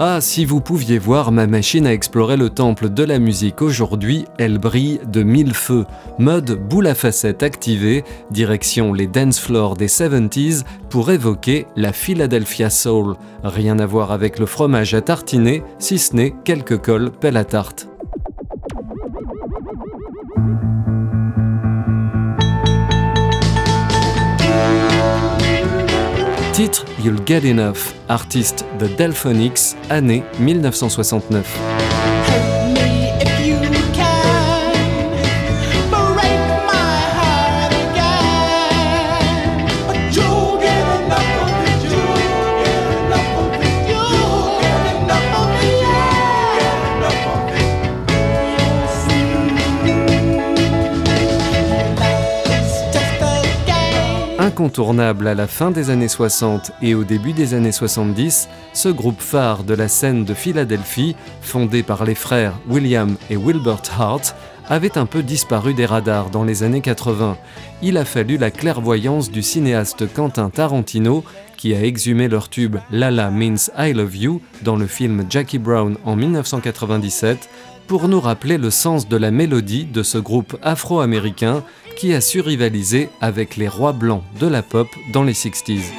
Ah, si vous pouviez voir ma machine à explorer le temple de la musique aujourd'hui, elle brille de mille feux. Mode boule à facettes activée, direction les dance floors des 70s pour évoquer la Philadelphia Soul. Rien à voir avec le fromage à tartiner, si ce n'est quelques cols pelle à tarte. Titre You'll Get Enough, artiste The Delphonics, année 1969. Incontournable à la fin des années 60 et au début des années 70, ce groupe phare de la scène de Philadelphie, fondé par les frères William et Wilbert Hart, avait un peu disparu des radars dans les années 80. Il a fallu la clairvoyance du cinéaste Quentin Tarantino, qui a exhumé leur tube Lala Means I Love You dans le film Jackie Brown en 1997, pour nous rappeler le sens de la mélodie de ce groupe afro-américain qui a su rivaliser avec les rois blancs de la pop dans les 60s.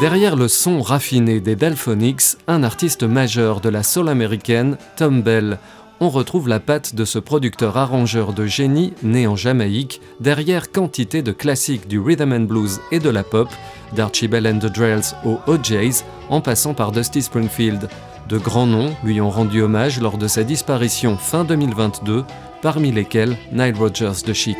Derrière le son raffiné des Delphonics, un artiste majeur de la soul américaine, Tom Bell, on retrouve la patte de ce producteur-arrangeur de génie né en Jamaïque, derrière quantité de classiques du rhythm and blues et de la pop, d'Archibald and the Drells aux OJs, en passant par Dusty Springfield. De grands noms lui ont rendu hommage lors de sa disparition fin 2022, parmi lesquels Nile Rodgers de Chic.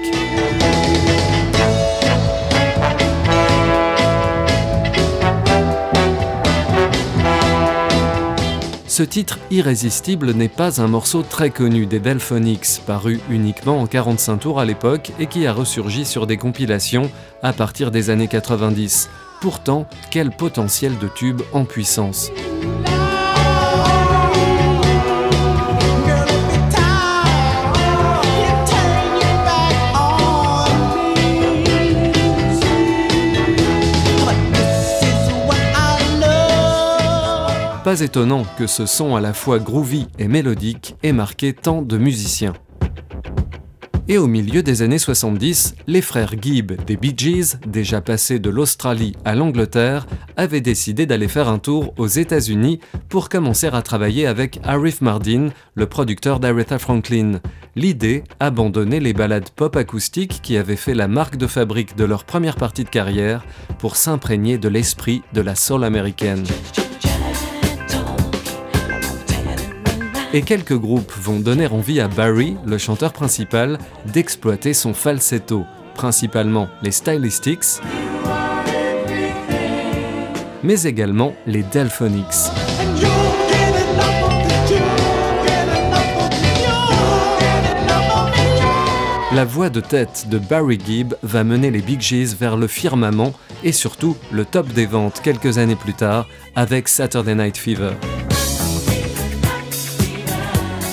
Ce titre irrésistible n'est pas un morceau très connu des Delphonics, paru uniquement en 45 tours à l'époque et qui a ressurgi sur des compilations à partir des années 90. Pourtant, quel potentiel de tube en puissance. Pas étonnant que ce son à la fois groovy et mélodique ait marqué tant de musiciens. Et au milieu des années 70, les frères Gibb des Bee Gees, déjà passés de l'Australie à l'Angleterre, avaient décidé d'aller faire un tour aux États-Unis pour commencer à travailler avec Arif Mardin, le producteur d'Aretha Franklin. L'idée, abandonner les ballades pop acoustiques qui avaient fait la marque de fabrique de leur première partie de carrière pour s'imprégner de l'esprit de la soul américaine. Et quelques groupes vont donner envie à Barry, le chanteur principal, d'exploiter son falsetto, principalement les Stylistics, mais également les Delphonics. La voix de tête de Barry Gibb va mener les Big Gees vers le firmament et surtout le top des ventes quelques années plus tard avec Saturday Night Fever.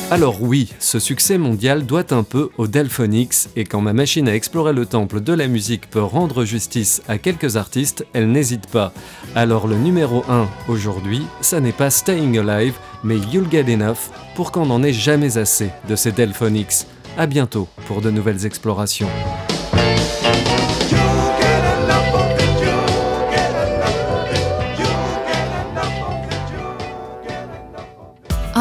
Alors oui, ce succès mondial doit un peu aux Delphonics et quand ma machine à explorer le temple de la musique peut rendre justice à quelques artistes, elle n'hésite pas. Alors le numéro 1 aujourd'hui, ça n'est pas Staying Alive, mais You'll Get Enough pour qu'on n'en ait jamais assez de ces Delphonics. À bientôt pour de nouvelles explorations.